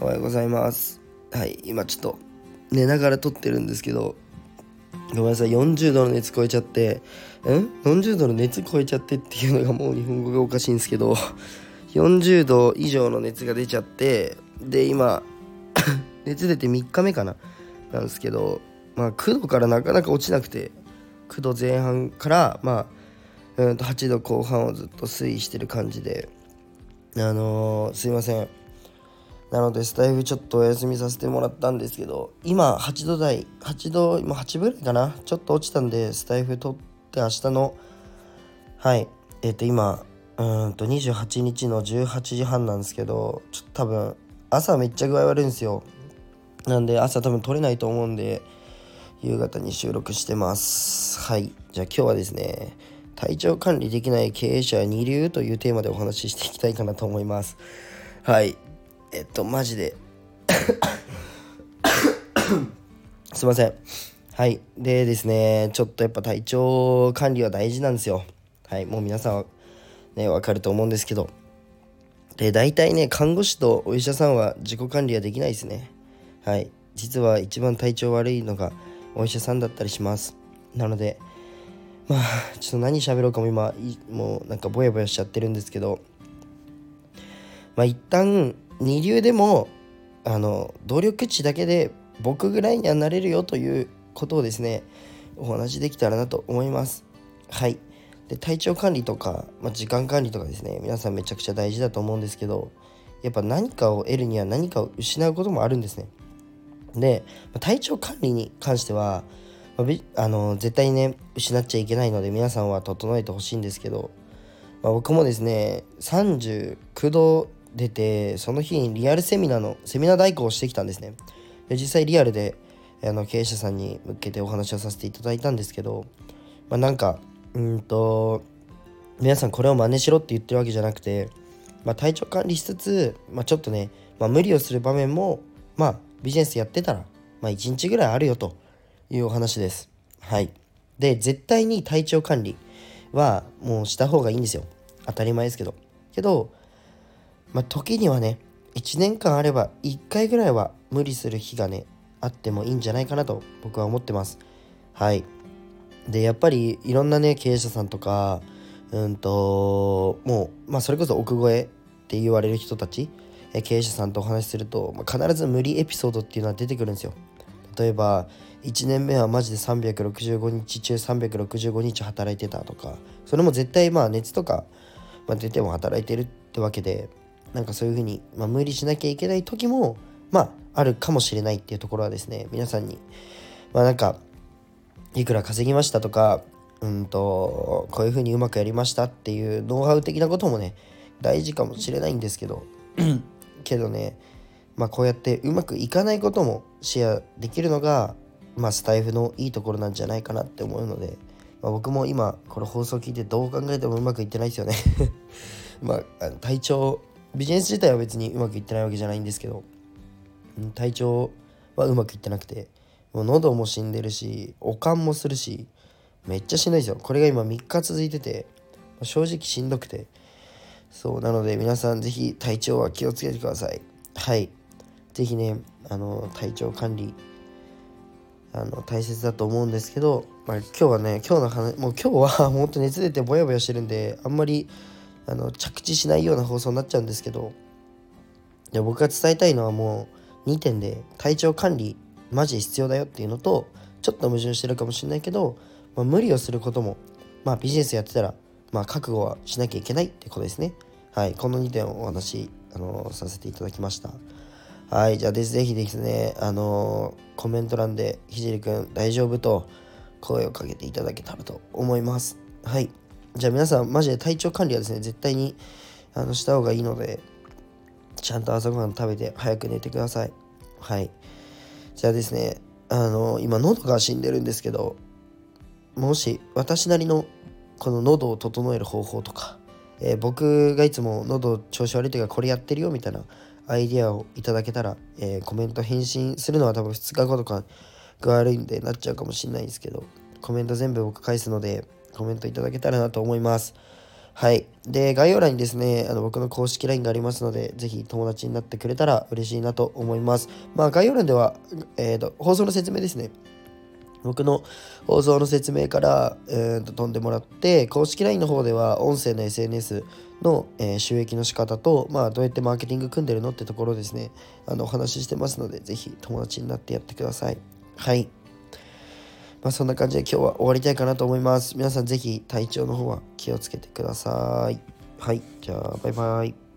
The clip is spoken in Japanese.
おはようございます。はい今ちょっと寝ながら撮ってるんですけどごめんなさい40度の熱超えちゃってん？40度の熱超えちゃってっていうのがもう日本語がおかしいんですけど40度以上の熱が出ちゃってで今 熱出て3日目かな？なんですけどまあ9度からなかなか落ちなくて9度前半からまあうんと8度後半をずっと推移してる感じであのー、すいません。なのでスタイフちょっとお休みさせてもらったんですけど今8度台8度今8分ぐらいかな？ちょっと落ちたんでスタイフ取って明日のはい。えっ、ー、と今うんと28日の18時半なんですけどちょっと多分朝めっちゃ具合悪いんですよ。なんで朝多分取れないと思うんで夕方に収録してます。はい。じゃあ今日はですね体調管理できない経営者二流というテーマでお話ししていきたいかなと思います。はい。えっとマジで。すいません。はい。でですねちょっとやっぱ体調管理は大事なんですよ。はい。もう皆さんはねわかると思うんですけど。で大体ね看護師とお医者さんは自己管理はできないですね。はい。実は一番体調悪いのがお医者さんだったりします。なのでまあちょっと何喋ろうかも今もうなんかぼやぼやしちゃってるんですけど。まあ一旦二流でもあの努力値だけで僕ぐらいにはなれるよということをですねお話できたらなと思います。はい。で体調管理とか、まあ、時間管理とかですね皆さんめちゃくちゃ大事だと思うんですけどやっぱ何かを得るには何かを失うこともあるんですね。で体調管理に関しては、あ、あの絶対にね失っちゃいけないので皆さんは整えてほしいんですけど、ま、僕もですね39度出てその日にリアルセミナーのセミナー代行をしてきたんですね。で実際リアルであの経営者さんに向けてお話をさせていただいたんですけど、まあ、なんかうんと皆さんこれを真似しろって言ってるわけじゃなくて、まあ、体調管理しつつ、まあ、ちょっとね、まあ、無理をする場面もまあビジネスやってたら、まあ、1日ぐらいあるよというお話です。はい。で絶対に体調管理はもうした方がいいんですよ。当たり前ですけど。けどまあ、時にはね1年間あれば1回ぐらいは無理する日がねあってもいいんじゃないかなと僕は思ってます。はい。でやっぱりいろんなね経営者さんとかうんともうまあそれこそ奥越えって言われる人たち経営者さんとお話しすると、まあ、必ず無理エピソードっていうのは出てくるんですよ。例えば1年目はマジで365日中365日働いてたとかそれも絶対まあ熱とか、出ても働いてるってわけでなんかそういうふうに、まあ、無理しなきゃいけない時もまああるかもしれないっていうところはですね皆さんにまあなんかいくら稼ぎましたとかうんとこういうふうにうまくやりましたっていうノウハウ的なこともね大事かもしれないんですけど けどねまあこうやってうまくいかないこともシェアできるのがまあスタイフのいいところなんじゃないかなって思うので、まあ、僕も今これ放送聞いてどう考えてもうまくいってないですよね。まあ体調ビジネス自体は別にうまくいってないわけじゃないんですけど、体調はうまくいってなくてもう喉も死んでるしおかんもするしめっちゃしんどいですよ。これが今3日続いてて正直しんどくて。そうなので皆さん是非体調は気をつけてください。はい。是非ねあの体調管理あの大切だと思うんですけど、まあ、今日はね今日の話もう今日は 本当熱出てぼやぼやしてるんであんまりあの着地しないような放送になっちゃうんですけどで僕が伝えたいのはもう2点で体調管理マジ必要だよっていうのとちょっと矛盾してるかもしれないけど、まあ、無理をすることもまあビジネスやってたらまあ覚悟はしなきゃいけないってことですね。はいこの2点をお話あのさせていただきました。はいじゃあですぜひですねあのコメント欄でひじりくん大丈夫と声をかけていただけたらと思います。はい。じゃあ皆さんマジで体調管理はですね絶対にあのした方がいいのでちゃんと朝ごはん食べて早く寝てください。はい。じゃあですねあの今喉が死んでるんですけどもし私なりのこの喉を整える方法とか、えー、僕がいつも喉調子悪い時はこれやってるよみたいなアイディアをいただけたら、えー、コメント返信するのは多分2日後とかが悪いんでなっちゃうかもしれないんですけどコメント全部僕返すのでコメントいただけたらなと思います。はい。で、概要欄にですね、あの僕の公式 LINE がありますので、ぜひ友達になってくれたら嬉しいなと思います。まあ、概要欄では、えーと、放送の説明ですね。僕の放送の説明から、えー、と飛んでもらって、公式 LINE の方では音声の SNS の、えー、収益の仕方と、まあ、どうやってマーケティング組んでるのってところですね、あのお話ししてますので、ぜひ友達になってやってください。はい。まあ、そんな感じで今日は終わりたいかなと思います。皆さんぜひ体調の方は気をつけてください。はい。じゃあ、バイバイ。